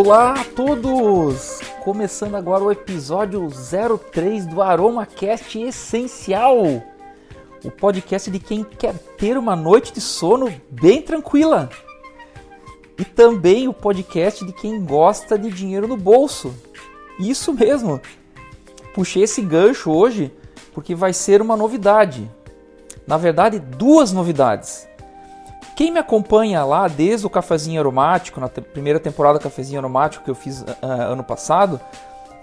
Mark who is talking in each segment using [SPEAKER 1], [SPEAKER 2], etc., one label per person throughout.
[SPEAKER 1] Olá a todos! Começando agora o episódio 03 do AromaCast Essencial, o podcast de quem quer ter uma noite de sono bem tranquila. E também o podcast de quem gosta de dinheiro no bolso. Isso mesmo! Puxei esse gancho hoje porque vai ser uma novidade. Na verdade, duas novidades. Quem me acompanha lá desde o Cafezinho Aromático, na primeira temporada do Cafezinho Aromático que eu fiz uh, ano passado,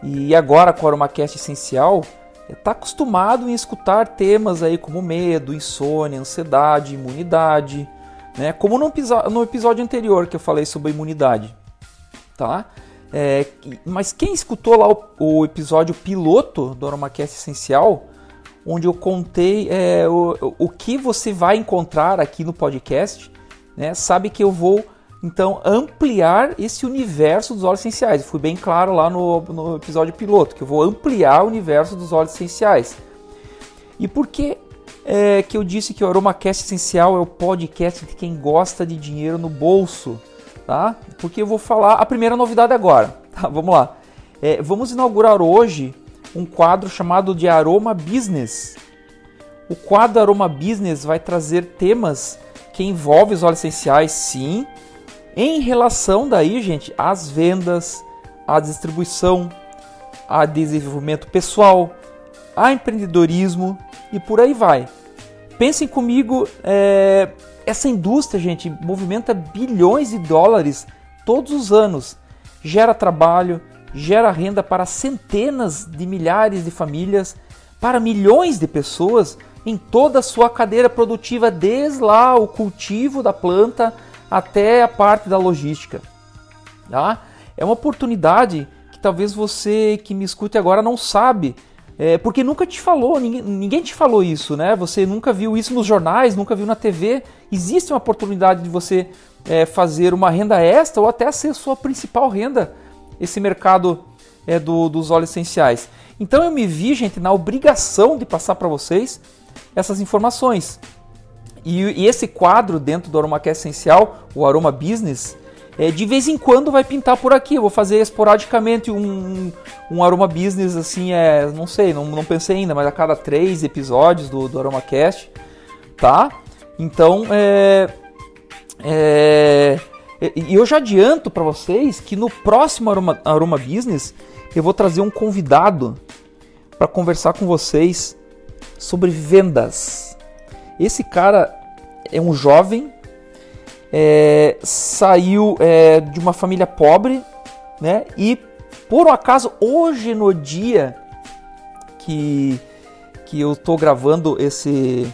[SPEAKER 1] e agora com o AromaCast Essencial, está acostumado em escutar temas aí como medo, insônia, ansiedade, imunidade, né? Como no, no episódio anterior que eu falei sobre imunidade, tá? É, mas quem escutou lá o, o, episódio piloto do AromaCast Essencial, onde eu contei é, o, o que você vai encontrar aqui no podcast, né, sabe que eu vou então ampliar esse universo dos óleos essenciais. Eu fui bem claro lá no, no episódio piloto que eu vou ampliar o universo dos óleos essenciais. E por que é, que eu disse que o AromaCast Essencial é o podcast de quem gosta de dinheiro no bolso? Tá? Porque eu vou falar a primeira novidade agora. Tá? Vamos lá. É, vamos inaugurar hoje um quadro chamado de Aroma Business. O quadro Aroma Business vai trazer temas que envolvem os óleos essenciais, sim, em relação daí, gente, às vendas, à distribuição, a desenvolvimento pessoal, a empreendedorismo e por aí vai. Pensem comigo, é, essa indústria, gente, movimenta bilhões de dólares todos os anos, gera trabalho, gera renda para centenas de milhares de famílias, para milhões de pessoas em toda a sua cadeira produtiva, desde lá o cultivo da planta até a parte da logística. Tá? É uma oportunidade que talvez você que me escute agora não sabe, é, porque nunca te falou, ninguém, ninguém te falou isso, né? Você nunca viu isso nos jornais, nunca viu na TV. Existe uma oportunidade de você é, fazer uma renda extra ou até ser sua principal renda esse mercado é, do, dos óleos essenciais. Então eu me vi, gente, na obrigação de passar para vocês essas informações. E, e, esse quadro dentro do AromaCast Essencial, o Aroma Business, é, de vez em quando vai pintar por aqui. Eu vou fazer esporadicamente um, um Aroma Business, assim, é, não sei, não, não pensei ainda, mas a cada três episódios do, do AromaCast, tá? Então, é, é, e eu já adianto para vocês que no próximo Aroma, Aroma Business eu vou trazer um convidado para conversar com vocês sobre vendas. Esse cara é um jovem, é, saiu é, de uma família pobre, né? E por um acaso hoje no dia que que eu estou gravando esse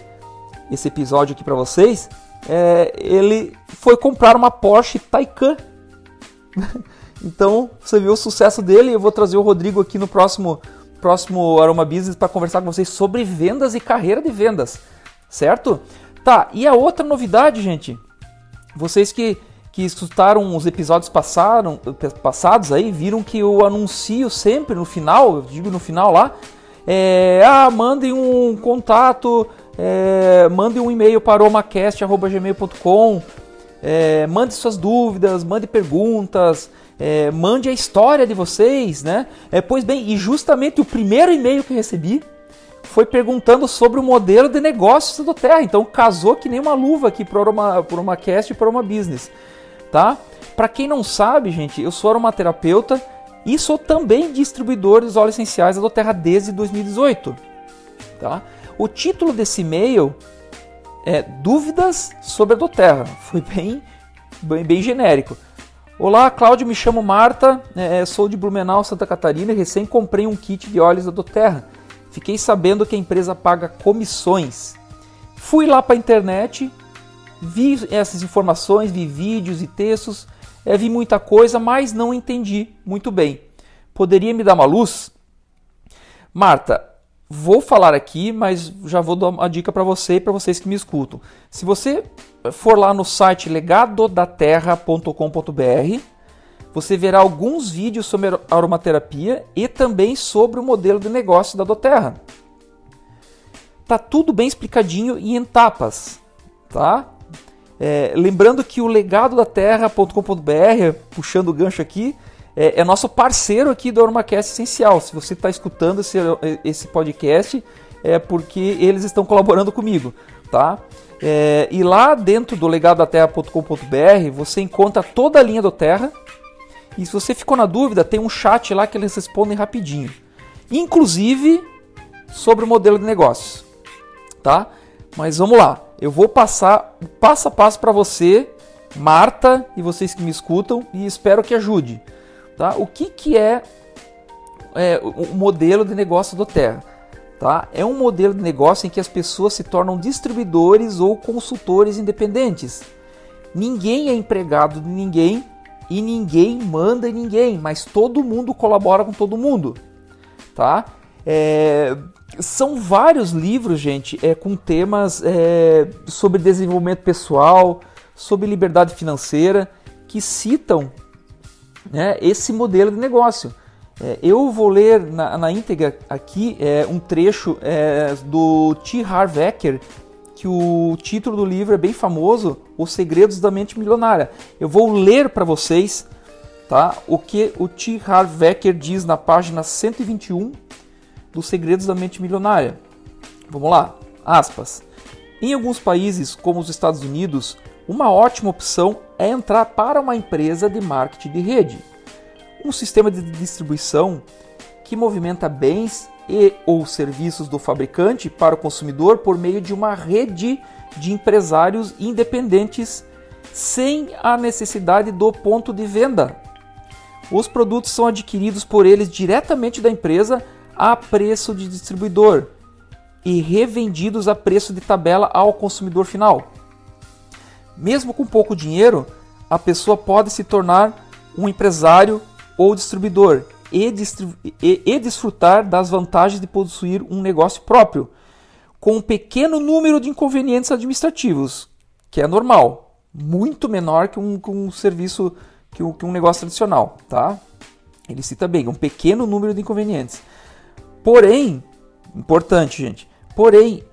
[SPEAKER 1] esse episódio aqui para vocês, é, ele foi comprar uma Porsche Taycan. então, você viu o sucesso dele. Eu vou trazer o Rodrigo aqui no próximo, próximo Aroma Business para conversar com vocês sobre vendas e carreira de vendas, certo? Tá, e a outra novidade, gente, vocês que, que escutaram os episódios passaram, passados aí, viram que eu anuncio sempre no final, eu digo no final lá, é, ah, mandem um contato é, mande um e-mail para omacast.gmail.com, é, mande suas dúvidas, mande perguntas, é, mande a história de vocês, né? É, pois bem, e justamente o primeiro e-mail que recebi foi perguntando sobre o modelo de negócios do Terra. Então casou que nem uma luva aqui para uma, por uma cast e para uma business, tá? Para quem não sabe, gente, eu sou aromaterapeuta e sou também distribuidor dos óleos essenciais da Terra desde 2018, tá? O título desse e-mail é Dúvidas sobre a Doterra. Foi bem, bem, bem genérico. Olá, Cláudio, me chamo Marta, é, sou de Blumenau, Santa Catarina e recém comprei um kit de óleos da Doterra. Fiquei sabendo que a empresa paga comissões. Fui lá para a internet, vi essas informações, vi vídeos e textos, é, vi muita coisa, mas não entendi muito bem. Poderia me dar uma luz? Marta, vou falar aqui, mas já vou dar uma dica para você e para vocês que me escutam. Se você for lá no site legadodaterra.com.br, você verá alguns vídeos sobre aromaterapia e também sobre o modelo de negócio da Doterra. Tá tudo bem explicadinho e em etapas, tá? É, lembrando que o legado da terra.com.br, puxando o gancho aqui, é, é, nosso parceiro aqui do Ormacast Essencial. Se você está escutando esse, esse podcast, é porque eles estão colaborando comigo, tá? É, e lá dentro do legadodaterra.com.br você encontra toda a linha do Terra. E se você ficou na dúvida, tem um chat lá que eles respondem rapidinho. Inclusive sobre o modelo de negócios, tá? Mas vamos lá, eu vou passar passo a passo para você, Marta e vocês que me escutam e espero que ajude, tá? O que que é, é o modelo de negócio do Terra? Tá? É um modelo de negócio em que as pessoas se tornam distribuidores ou consultores independentes. Ninguém é empregado de ninguém e ninguém manda em ninguém, mas todo mundo colabora com todo mundo. Tá? É, são vários livros, gente, é, com temas é, sobre desenvolvimento pessoal, sobre liberdade financeira, que citam né, esse modelo de negócio. É, eu vou ler na, na íntegra aqui é, um trecho é, do T. Harv Eker, que o título do livro é bem famoso, Os Segredos da Mente Milionária. Eu vou ler para vocês tá, o que o T. Harv Eker diz na página 121 dos Segredos da Mente Milionária. Vamos lá, aspas. Em alguns países, como os Estados Unidos, uma ótima opção é entrar para uma empresa de marketing de rede um sistema de distribuição que movimenta bens e ou serviços do fabricante para o consumidor por meio de uma rede de empresários independentes sem a necessidade do ponto de venda. Os produtos são adquiridos por eles diretamente da empresa a preço de distribuidor e revendidos a preço de tabela ao consumidor final. Mesmo com pouco dinheiro, a pessoa pode se tornar um empresário ou distribuidor e, e, e desfrutar das vantagens de possuir um negócio próprio, com um pequeno número de inconvenientes administrativos, que é normal, muito menor que um, que um serviço, que um, que um negócio tradicional, tá? Ele cita bem, um pequeno número de inconvenientes. Porém, importante, gente, porém,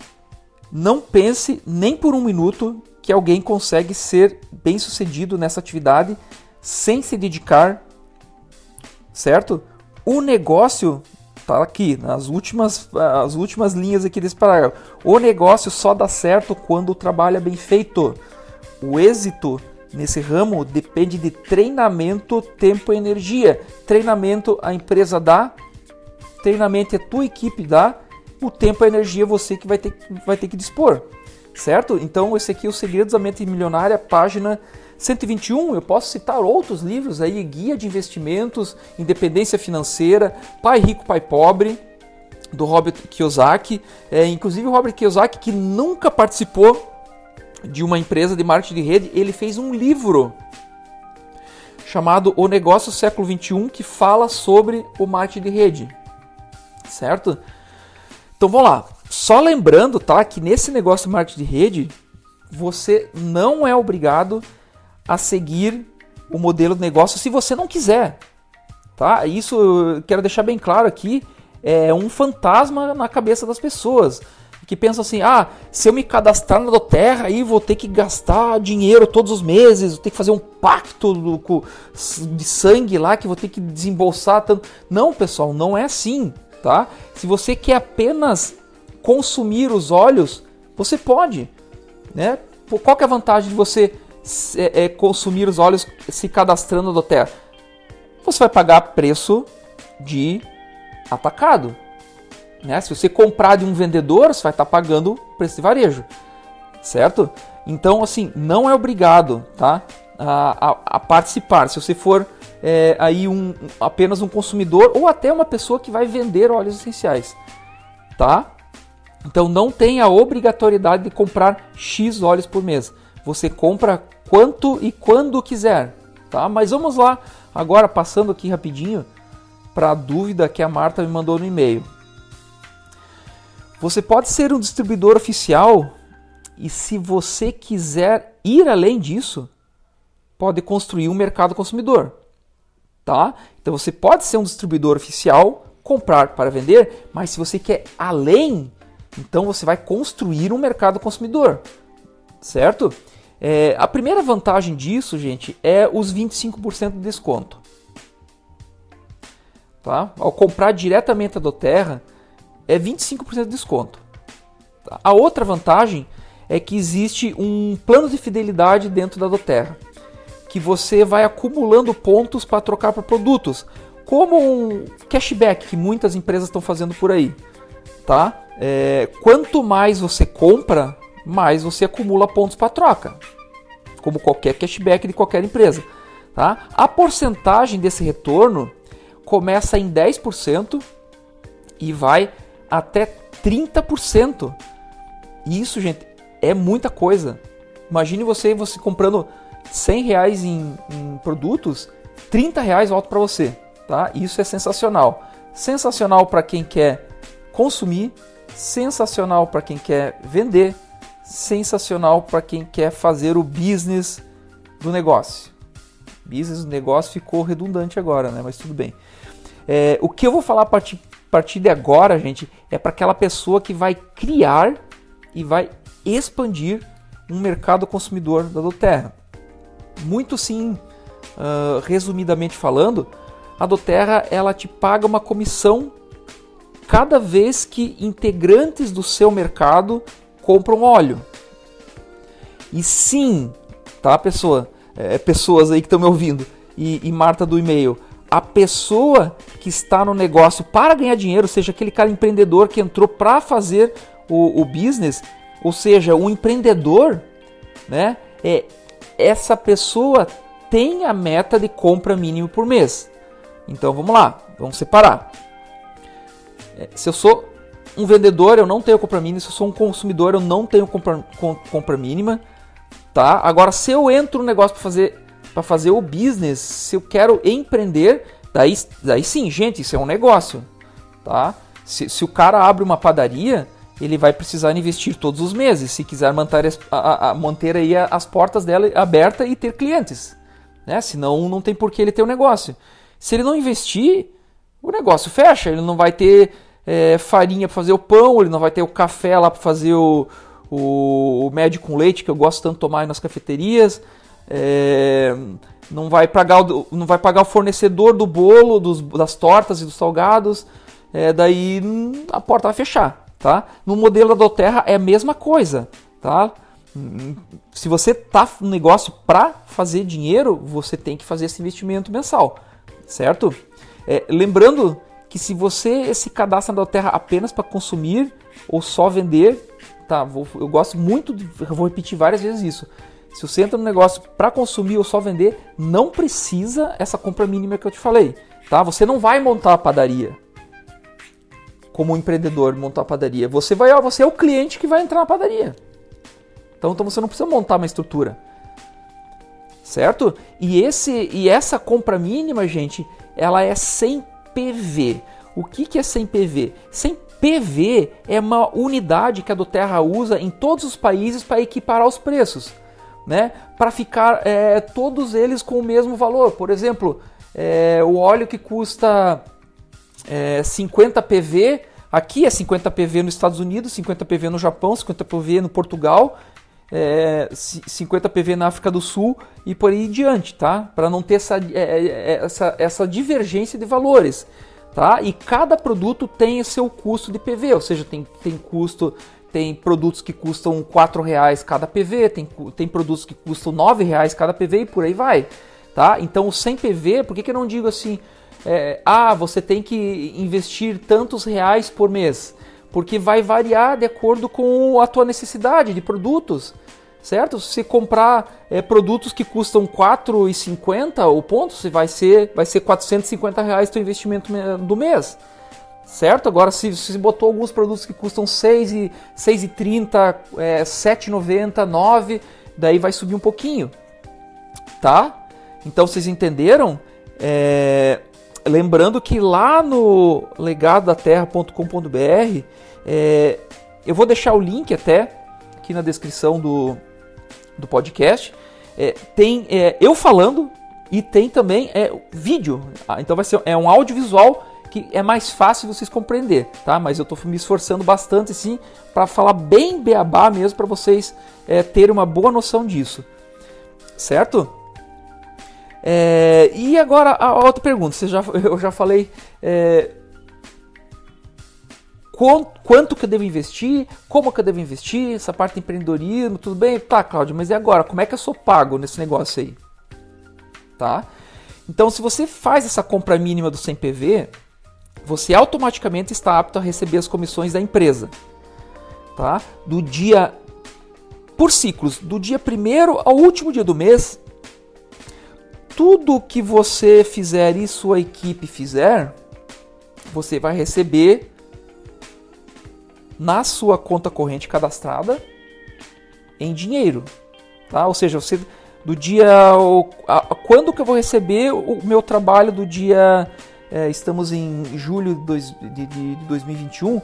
[SPEAKER 1] não pense nem por um minuto que alguém consegue ser bem sucedido nessa atividade sem se dedicar certo? O negócio tá aqui nas últimas as últimas linhas aqui desse parágrafo. O negócio só dá certo quando o trabalho é bem feito. O êxito nesse ramo depende de treinamento, tempo e energia. Treinamento a empresa dá, treinamento a tua equipe dá, o tempo e energia você que vai ter, vai ter que dispor, certo? Então esse aqui é o Segredos da Mente Milionária, página 121, eu posso citar outros livros aí, Guia de Investimentos, Independência Financeira, Pai Rico, Pai Pobre, do Robert Kiyosaki. É, inclusive o Robert Kiyosaki, que nunca participou de uma empresa de marketing de rede, ele fez um livro chamado O Negócio Século XXI, que fala sobre o marketing de rede. Certo? Então vamos lá. Só lembrando, tá, que nesse negócio de marketing de rede, você não é obrigado a seguir o modelo de negócio se você não quiser. Tá? Isso eu quero deixar bem claro aqui, é um fantasma na cabeça das pessoas que pensam assim: "Ah, se eu me cadastrar na Doterra aí vou ter que gastar dinheiro todos os meses, vou ter que fazer um pacto do, de sangue lá que vou ter que desembolsar tanto". Não, pessoal, não é assim, tá? Se você quer apenas consumir os olhos, você pode, né? Qual que é a vantagem de você é, é, consumir os óleos se cadastrando no Terra? Você vai pagar preço de atacado. Né? Se você comprar de um vendedor, você vai estar pagando preço de varejo. Certo? Então, assim, não é obrigado tá? a, a, a participar. Se você for é, aí um, apenas um consumidor ou até uma pessoa que vai vender óleos essenciais. Tá? Então não tem a obrigatoriedade de comprar X óleos por mês. Você compra quanto e quando quiser, tá? Mas vamos lá, agora passando aqui rapidinho para a dúvida que a Marta me mandou no e-mail. Você pode ser um distribuidor oficial e se você quiser ir além disso, pode construir um mercado consumidor, tá? Então você pode ser um distribuidor oficial, comprar para vender, mas se você quer além, então você vai construir um mercado consumidor, certo? É, a primeira vantagem disso, gente, é os 25% de desconto. Tá? Ao comprar diretamente a Doterra, é 25% de desconto. Tá? A outra vantagem é que existe um plano de fidelidade dentro da Doterra, que você vai acumulando pontos para trocar por produtos, como um cashback que muitas empresas estão fazendo por aí. Tá? É, quanto mais você compra, mais você acumula pontos para troca, como qualquer cashback de qualquer empresa. Tá? A porcentagem desse retorno começa em 10% e vai até 30%. E isso, gente, é muita coisa. Imagine você, você comprando 100 reais em, em produtos, 30 reais volta para você. Tá? Isso é sensacional. Sensacional para quem quer consumir, sensacional para quem quer vender, sensacional para quem quer fazer o business do negócio. Business do negócio ficou redundante agora, né? Mas tudo bem. É, o que eu vou falar a partir, a partir de agora, gente, é para aquela pessoa que vai criar e vai expandir um mercado consumidor da Doterra. Muito sim, uh, resumidamente falando, a Doterra ela te paga uma comissão cada vez que integrantes do seu mercado compram óleo. E sim, tá, pessoa, é, pessoas aí que estão me ouvindo e, e Marta do e-mail, a pessoa que está no negócio para ganhar dinheiro, seja aquele cara empreendedor que entrou para fazer o, o, business, ou seja, o empreendedor, né? É, essa pessoa tem a meta de compra mínimo por mês. Então vamos lá, vamos separar. É, se eu sou um vendedor, eu não tenho compra mínima. Se eu sou um consumidor, eu não tenho compra, compra mínima. Tá? Agora, se eu entro no negócio para fazer, fazer o business, se eu quero empreender, daí, daí sim, gente, isso é um negócio. Tá? Se, se o cara abre uma padaria, ele vai precisar investir todos os meses, se quiser manter, a, a, manter aí as portas dela abertas e ter clientes. Né? Senão não tem por que ele ter um negócio. Se ele não investir, o negócio fecha, ele não vai ter é, farinha para fazer o pão, ele não vai ter o café lá para fazer o, o, o médio com leite, que eu gosto tanto de tomar nas cafeterias. É, não vai pagar o, não vai pagar o fornecedor do bolo, dos, das tortas e dos salgados. É, daí hum, a porta vai fechar, tá? No modelo da Doterra é a mesma coisa, tá? Hum, se você tá no negócio para fazer dinheiro, você tem que fazer esse investimento mensal, certo? É, lembrando que se você se cadastra na Terra apenas para consumir ou só vender, tá? Vou, eu gosto muito, de, vou repetir várias vezes isso. Se você entra no negócio para consumir ou só vender, não precisa essa compra mínima que eu te falei, tá? Você não vai montar a padaria como um empreendedor montar a padaria. Você vai, você é o cliente que vai entrar na padaria. Então, então você não precisa montar uma estrutura, certo? E esse e essa compra mínima, gente, ela é sem PV. O que, que é sem PV? Sem PV é uma unidade que a Doterra usa em todos os países para equiparar os preços, né? Para ficar é, todos eles com o mesmo valor. Por exemplo, é, o óleo que custa é, 50 PV, aqui é 50 PV nos Estados Unidos, 50 PV no Japão, 50 PV no Portugal, é, 50 PV na África do Sul e por aí em diante, tá? Para não ter essa, é, é, é, essa, essa divergência de valores, tá? E cada produto tem o seu custo de PV, ou seja, tem, tem custo, tem produtos que custam R$ reais cada PV, tem, tem produtos que custam R$ reais cada PV e por aí vai, tá? Então o 100 PV, por que, que eu não digo assim, é, ah, você tem que investir tantos reais por mês? Porque vai variar de acordo com a tua necessidade de produtos, certo? Se comprar é, produtos que custam R$ 4,50 o ponto, você vai ser vai ser 450 reais teu investimento do mês, certo? Agora se você botou alguns produtos que custam 6 e 6,30, é, 7,90, 9, daí vai subir um pouquinho, tá? Então vocês entenderam? É, lembrando que lá no legadodaterra.com.br é, eu vou deixar o link até aqui na descrição do, do podcast. É, tem é, eu falando e tem também é, vídeo. Ah, então vai ser é um audiovisual que é mais fácil vocês compreender, tá? Mas eu estou me esforçando bastante sim para falar bem beabá mesmo para vocês é, terem uma boa noção disso, certo? É, e agora a outra pergunta, você já, eu já falei é, quanto que eu devo investir, como que eu devo investir, essa parte de empreendedorismo, tudo bem? Tá, Cláudio, mas e agora? Como é que eu sou pago nesse negócio aí? Tá? Então, se você faz essa compra mínima do 100 PV, você automaticamente está apto a receber as comissões da empresa. Tá? Do dia por ciclos, do dia primeiro ao último dia do mês, tudo que você fizer e sua equipe fizer, você vai receber na sua conta corrente cadastrada em dinheiro, tá? Ou seja, você do dia quando que eu vou receber o meu trabalho do dia é, estamos em julho de 2021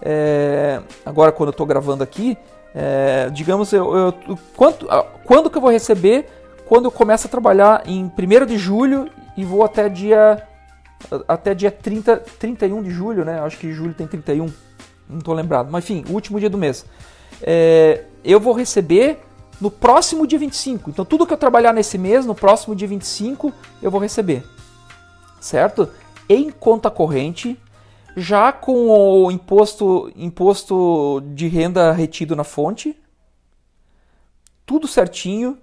[SPEAKER 1] é, agora quando eu estou gravando aqui é, digamos eu, eu quanto, quando que eu vou receber quando eu começo a trabalhar em 1 de julho e vou até dia até dia 30, 31 de julho, né? Acho que julho tem 31 não estou lembrado, mas enfim, o último dia do mês. É, eu vou receber no próximo dia 25. Então, tudo que eu trabalhar nesse mês, no próximo dia 25, eu vou receber. Certo? Em conta corrente, já com o imposto, imposto de renda retido na fonte, tudo certinho,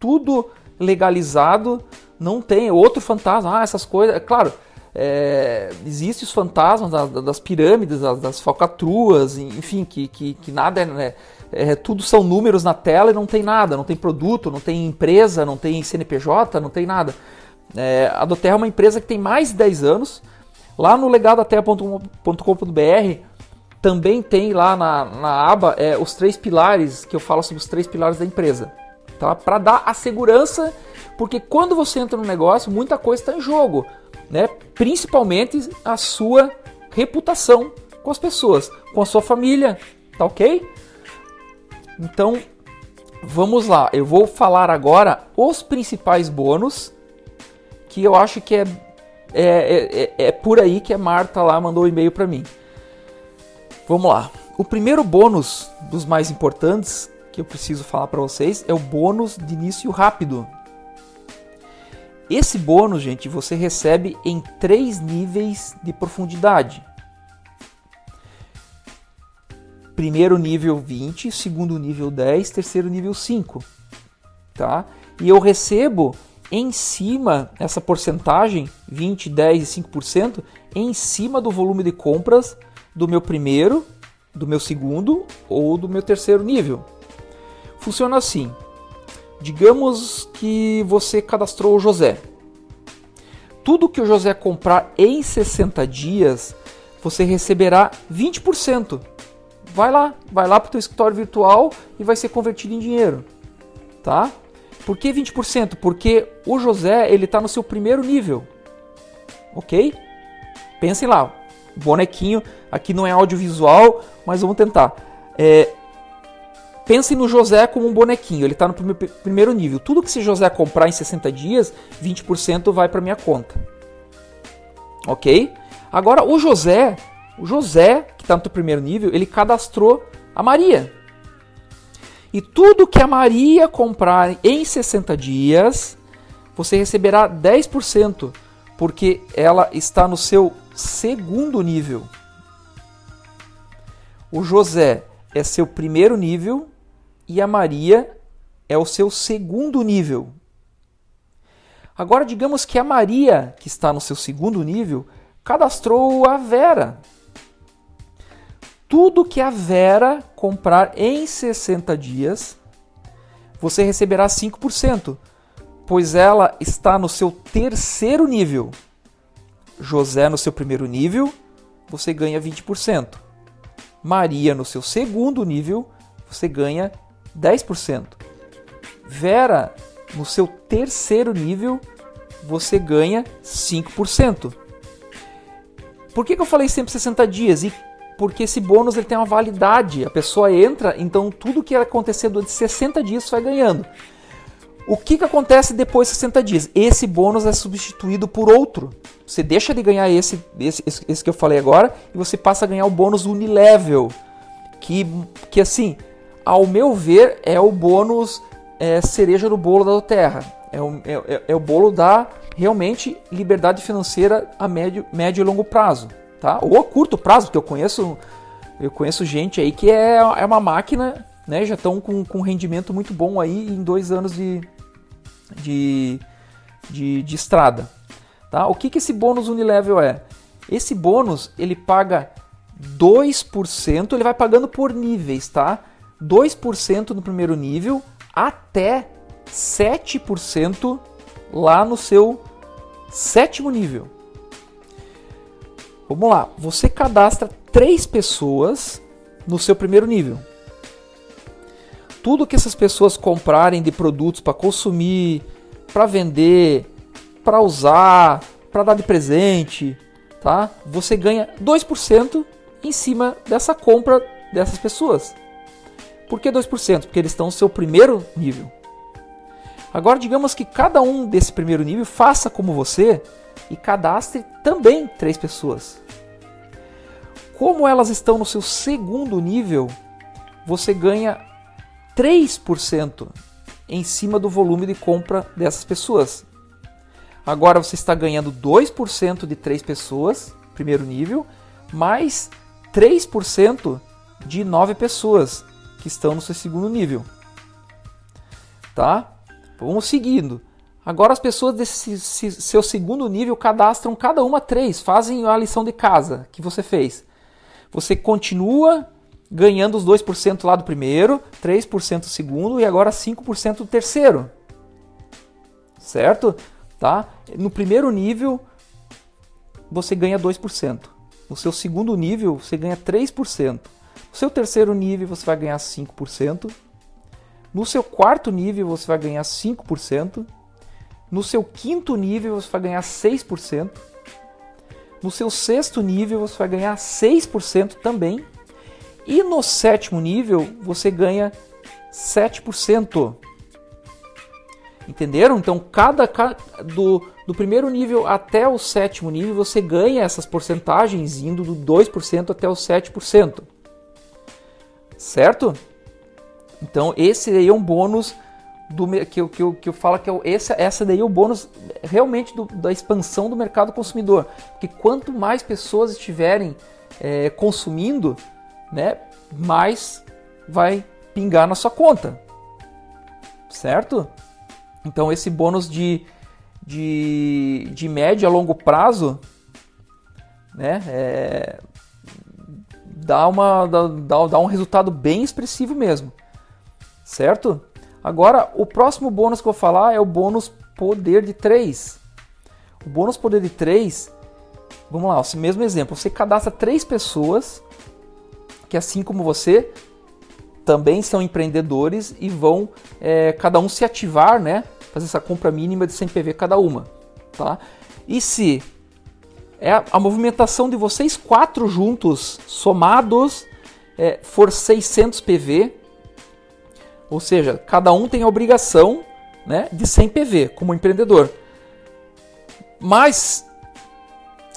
[SPEAKER 1] tudo legalizado, não tem outro fantasma, ah, essas coisas. É claro, é, Existem os fantasmas das, das pirâmides, das, das, falcatruas, enfim, que, que, que nada é, né, é, Tudo são números na tela e não tem nada, não tem produto, não tem empresa, não tem CNPJ, não tem nada. É, a Doterra é uma empresa que tem mais de 10 anos. Lá no legadoterra.com.br também tem lá na, na aba é, os três pilares, que eu falo sobre os três pilares da empresa. Tá? Para dar a segurança, porque quando você entra no negócio, muita coisa está em jogo né? Principalmente a sua reputação com as pessoas, com a sua família, tá ok? Então, vamos lá. Eu vou falar agora os principais bônus que eu acho que é é, é, é, é por aí que a Marta lá mandou o um e-mail para mim. Vamos lá. O primeiro bônus dos mais importantes que eu preciso falar para vocês é o bônus de início rápido. Esse bônus, gente, você recebe em três níveis de profundidade. Primeiro nível 20, segundo nível 10, terceiro nível 5. Tá? E eu recebo em cima essa porcentagem, 20, 10 e 5%, em cima do volume de compras do meu primeiro, do meu segundo ou do meu terceiro nível. Funciona assim: Digamos que você cadastrou o José. Tudo que o José comprar em 60 dias, você receberá 20%. Vai lá, vai lá para o teu escritório virtual e vai ser convertido em dinheiro, tá? Por que 20%? Porque o José ele está no seu primeiro nível, ok? Pensem lá, bonequinho aqui não é audiovisual, mas vamos tentar. É, Pense no José como um bonequinho, ele está no primeiro nível. Tudo que esse José comprar em 60 dias, 20% vai para minha conta. Ok? Agora o José, o José que está no primeiro nível, ele cadastrou a Maria. E tudo que a Maria comprar em 60 dias, você receberá 10%, porque ela está no seu segundo nível. O José é seu primeiro nível e a Maria é o seu segundo nível. Agora, digamos que a Maria, que está no seu segundo nível, cadastrou a Vera. Tudo que a Vera comprar em 60 dias, você receberá 5%, pois ela está no seu terceiro nível. José no seu primeiro nível, você ganha 20%. Maria no seu segundo nível, você ganha 10%. Vera, no seu terceiro nível, você ganha 5%. Por que, que eu falei sempre 60 dias? E porque esse bônus ele tem uma validade. A pessoa entra, então tudo que acontecer durante 60 dias vai ganhando. O que, que acontece depois de 60 dias? Esse bônus é substituído por outro. Você deixa de ganhar esse, esse, esse que eu falei agora e você passa a ganhar o bônus unilevel. Que, que assim, ao meu ver, é o bônus é, cereja do bolo da Terra. É o, é, é, é o bolo da realmente liberdade financeira a médio, médio e longo prazo. Tá? Ou a curto prazo, porque eu conheço, eu conheço gente aí que é, é uma máquina, né? Já estão com, com um rendimento muito bom aí em dois anos de, de, de, de estrada. Tá? O que, que esse bônus unilevel é? Esse bônus ele paga 2%, ele vai pagando por níveis, tá? 2% no primeiro nível até 7% lá no seu sétimo nível. Vamos lá, você cadastra três pessoas no seu primeiro nível. Tudo que essas pessoas comprarem de produtos para consumir, para vender, para usar, para dar de presente, tá? Você ganha 2% em cima dessa compra dessas pessoas. Por que 2%? Porque eles estão no seu primeiro nível. Agora, digamos que cada um desse primeiro nível faça como você e cadastre também três pessoas. Como elas estão no seu segundo nível, você ganha 3% em cima do volume de compra dessas pessoas. Agora você está ganhando 2% de três pessoas, primeiro nível, mais 3% de nove pessoas que estão no seu segundo nível. Tá? Vamos seguindo. Agora as pessoas desse seu segundo nível cadastram cada uma três, fazem a lição de casa que você fez. Você continua ganhando os 2% lá do primeiro, 3% do segundo e agora 5% do terceiro. Certo? Tá? No primeiro nível você ganha 2%. No seu segundo nível você ganha 3%. No seu terceiro nível você vai ganhar 5%. No seu quarto nível você vai ganhar 5%. No seu quinto nível você vai ganhar 6%. No seu sexto nível você vai ganhar 6% também. E no sétimo nível você ganha 7%. Entenderam? Então, cada do, do primeiro nível até o sétimo nível você ganha essas porcentagens indo do 2% até o 7%. Certo? Então, esse aí é um bônus do, que, eu, que, eu, que eu falo que é, esse, essa daí é o bônus realmente do, da expansão do mercado consumidor. Porque quanto mais pessoas estiverem é, consumindo, né, mais vai pingar na sua conta. Certo? Então esse bônus de, de, de médio a longo prazo né, é, dá, uma, dá, dá um resultado bem expressivo mesmo certo? Agora, o próximo bônus que eu vou falar é o bônus poder de 3. O bônus poder de 3, vamos lá, o mesmo exemplo, você cadastra três pessoas que assim como você também são empreendedores e vão é, cada um se ativar, né? Fazer essa compra mínima de 100 PV cada uma, tá? E se é a, a movimentação de vocês quatro juntos, somados, é, for 600 PV, ou seja, cada um tem a obrigação né, de 100 PV como empreendedor. Mas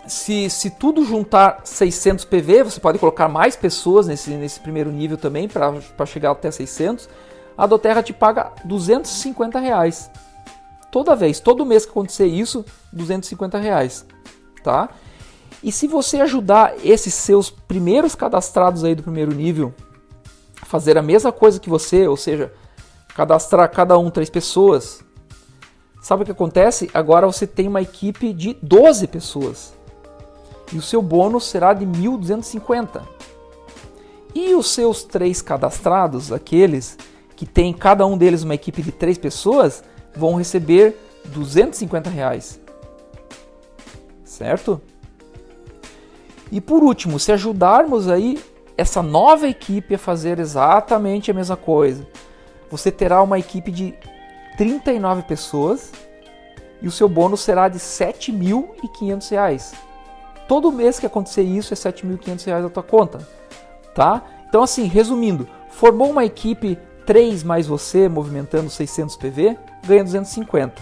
[SPEAKER 1] se, se tudo juntar 600 PV, você pode colocar mais pessoas nesse, nesse primeiro nível também para chegar até 600. A Doterra te paga 250 reais. Toda vez, todo mês que acontecer isso, 250 reais. Tá? E se você ajudar esses seus primeiros cadastrados aí do primeiro nível fazer a mesma coisa que você, ou seja, cadastrar cada um três pessoas. Sabe o que acontece? Agora você tem uma equipe de 12 pessoas. E o seu bônus será de 1.250. E os seus três cadastrados, aqueles que tem cada um deles uma equipe de três pessoas, vão receber 250 reais. Certo? E por último, se ajudarmos aí essa nova equipe a fazer exatamente a mesma coisa. Você terá uma equipe de 39 pessoas e o seu bônus será de R$ 7.500. Todo mês que acontecer isso é R$ 7.500 na tua conta, tá? Então assim, resumindo, formou uma equipe 3 mais você movimentando 600 PV, ganha 250.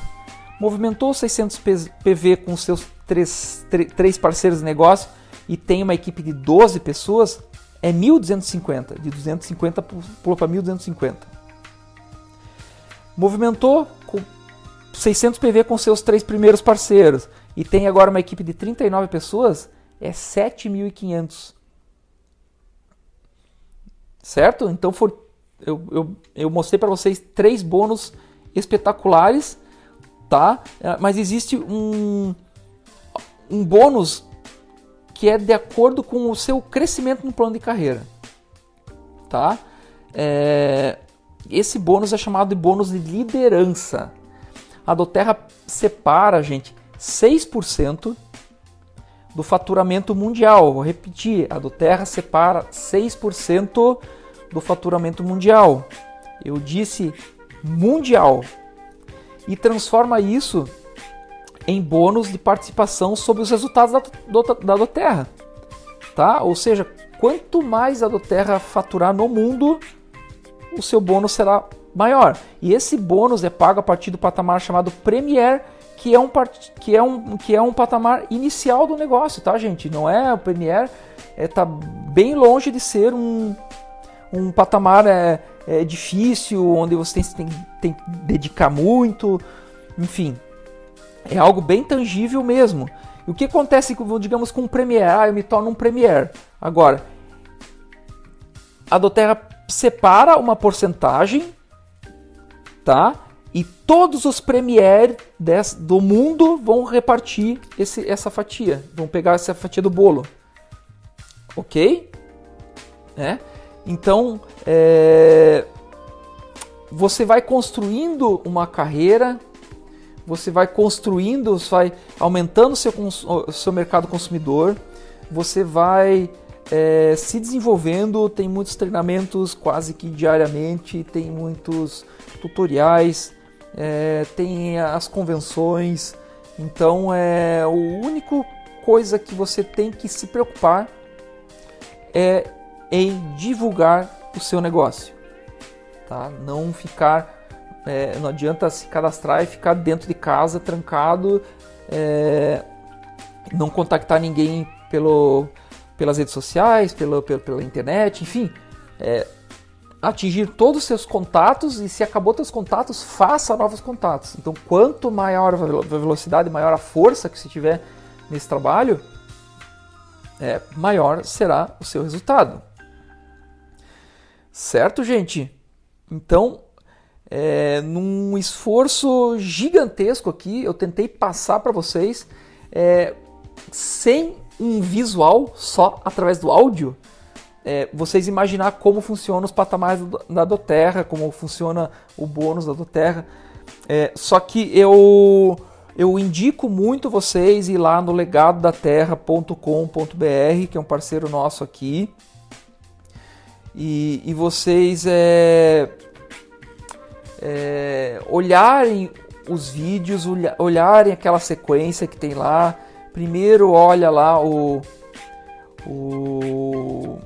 [SPEAKER 1] Movimentou 600 PV com seus três, três parceiros de negócio e tem uma equipe de 12 pessoas, é 1.250. De 250 pulou para 1.250. Movimentou com 600 PV com seus três primeiros parceiros e tem agora uma equipe de 39 pessoas, é 7.500. Certo? Então for, eu, eu, eu mostrei para vocês três bônus espetaculares, tá? É, mas existe um, um bônus que é de acordo com o seu crescimento no plano de carreira, tá? É, esse bônus é chamado de bônus de liderança. A Doterra separa, gente, 6% do faturamento mundial. Vou repetir, a Doterra separa 6% do faturamento mundial. Eu disse mundial. E transforma isso em bônus de participação sobre os resultados da, do, da Doterra. Tá? Ou seja, quanto mais a Doterra faturar no mundo, o seu bônus será maior. E esse bônus é pago a partir do patamar chamado Premier, que é um, que é um, que é um patamar inicial do negócio, tá, gente? Não é o Premier, é, tá bem longe de ser um, um patamar é, é difícil, onde você tem, tem, tem que dedicar muito, enfim. É algo bem tangível mesmo. E o que acontece, digamos, com o Premier? Ah, eu me torno um Premier. Agora, a Doterra separa uma porcentagem tá? E todos os Premier do mundo vão repartir esse, essa fatia, vão pegar essa fatia do bolo, ok? É? Então, é, você vai construindo uma carreira, você vai construindo, você vai aumentando seu seu mercado consumidor, você vai é, se desenvolvendo, tem muitos treinamentos quase que diariamente, tem muitos tutoriais, é, tem as convenções. Então é o único coisa que você tem que se preocupar é em divulgar o seu negócio, tá? Não ficar, é, não adianta se cadastrar e ficar dentro de casa trancado, é, não contactar ninguém pelo, pelas redes sociais, pela, pela, pela internet, enfim, é, atingir todos os seus contatos e se acabou seus contatos, faça novos contatos. Então, quanto maior a velocidade, maior a força que você tiver nesse trabalho, é, maior será o seu resultado. Certo, gente? Então, é, num esforço gigantesco aqui, eu tentei passar para vocês é, sem um visual só através do áudio é, vocês imaginar como funciona os patamares da Doterra, como funciona o bônus da Doterra. É, só que eu eu indico muito vocês ir lá no legadodaterra.com.br, que é um parceiro nosso aqui, e, e vocês é, é, olharem os vídeos, olharem aquela sequência que tem lá. Primeiro olha lá o, o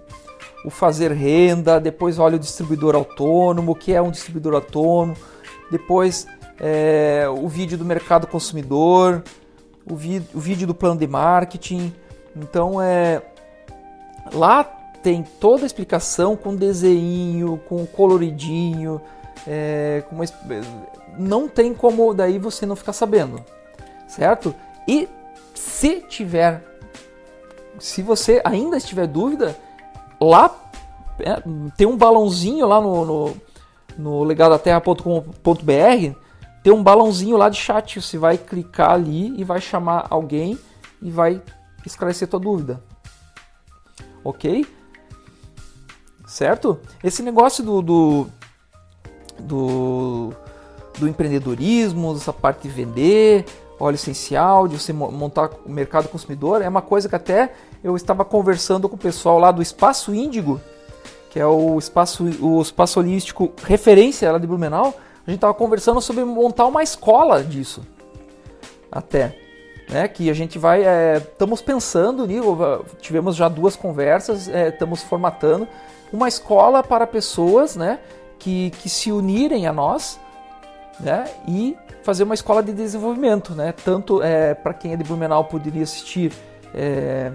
[SPEAKER 1] o fazer renda, depois olha o distribuidor autônomo, o que é um distribuidor autônomo, depois é, o vídeo do mercado consumidor, o, o vídeo do plano de marketing. Então é lá tem toda a explicação com desenho, com coloridinho, é, uma, não tem como daí você não ficar sabendo, certo? E se tiver, se você ainda estiver dúvida, lá é, tem um balãozinho lá no, no, no legadaterra.com.br tem um balãozinho lá de chat. Você vai clicar ali e vai chamar alguém e vai esclarecer tua dúvida. Ok? Certo? Esse negócio do, do, do, do empreendedorismo, essa parte de vender, óleo essencial, de você montar o mercado consumidor, é uma coisa que até eu estava conversando com o pessoal lá do Espaço Índigo, que é o espaço, o espaço holístico referência lá de Blumenau. A gente estava conversando sobre montar uma escola disso. Até. Né, que a gente vai. Estamos é, pensando, tivemos já duas conversas, estamos é, formatando uma escola para pessoas né, que, que se unirem a nós né, e fazer uma escola de desenvolvimento. Né? Tanto é, para quem é de Blumenau poderia assistir é,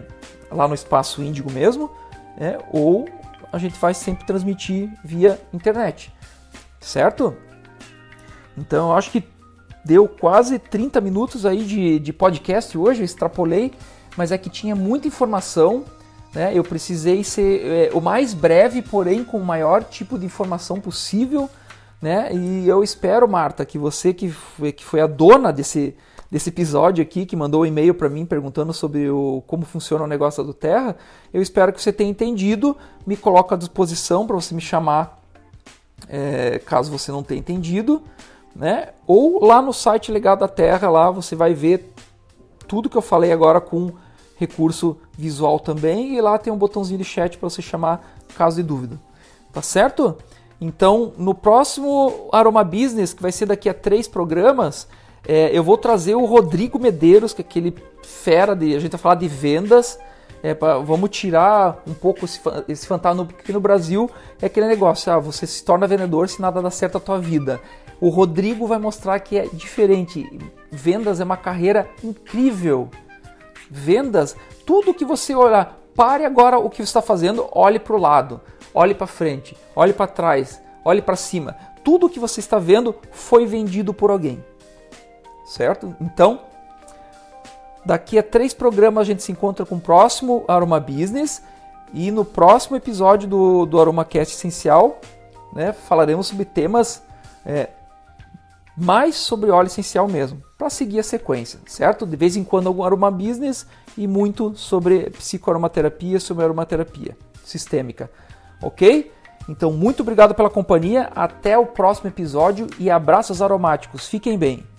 [SPEAKER 1] lá no espaço Índigo mesmo, né, ou a gente vai sempre transmitir via internet, certo? Então eu acho que deu quase 30 minutos aí de, de podcast hoje, eu extrapolei, mas é que tinha muita informação, né? Eu precisei ser é, o mais breve, porém com o maior tipo de informação possível, né? E eu espero, Marta, que você que foi, que foi a dona desse, desse episódio aqui, que mandou um e-mail para mim perguntando sobre o, como funciona o negócio do Terra, eu espero que você tenha entendido. Me coloco à disposição para você me chamar é, caso você não tenha entendido. Né? Ou lá no site Legado da Terra, lá você vai ver tudo que eu falei agora com recurso visual também. E lá tem um botãozinho de chat para você chamar caso de dúvida. Tá certo? Então, no próximo Aroma Business, que vai ser daqui a três programas, é, eu vou trazer o Rodrigo Medeiros, que é aquele fera de. A gente vai falar de vendas. É, pra, vamos tirar um pouco esse, esse fantasma, porque no Brasil é aquele negócio, ah, você se torna vendedor se nada dá certo a tua vida. O Rodrigo vai mostrar que é diferente. Vendas é uma carreira incrível. Vendas, tudo que você olhar, pare agora o que você está fazendo, olhe para o lado, olhe para frente, olhe para trás, olhe para cima. Tudo que você está vendo foi vendido por alguém certo? Então, daqui a três programas a gente se encontra com o próximo Aroma Business e no próximo episódio do, do AromaCast Essencial né, falaremos sobre temas é, mais sobre óleo essencial mesmo, para seguir a sequência, certo? De vez em quando algum aroma business e muito sobre psicoaromaterapia, sobre aromaterapia sistêmica, ok? Então, muito obrigado pela companhia, até o próximo episódio e abraços aromáticos. Fiquem bem!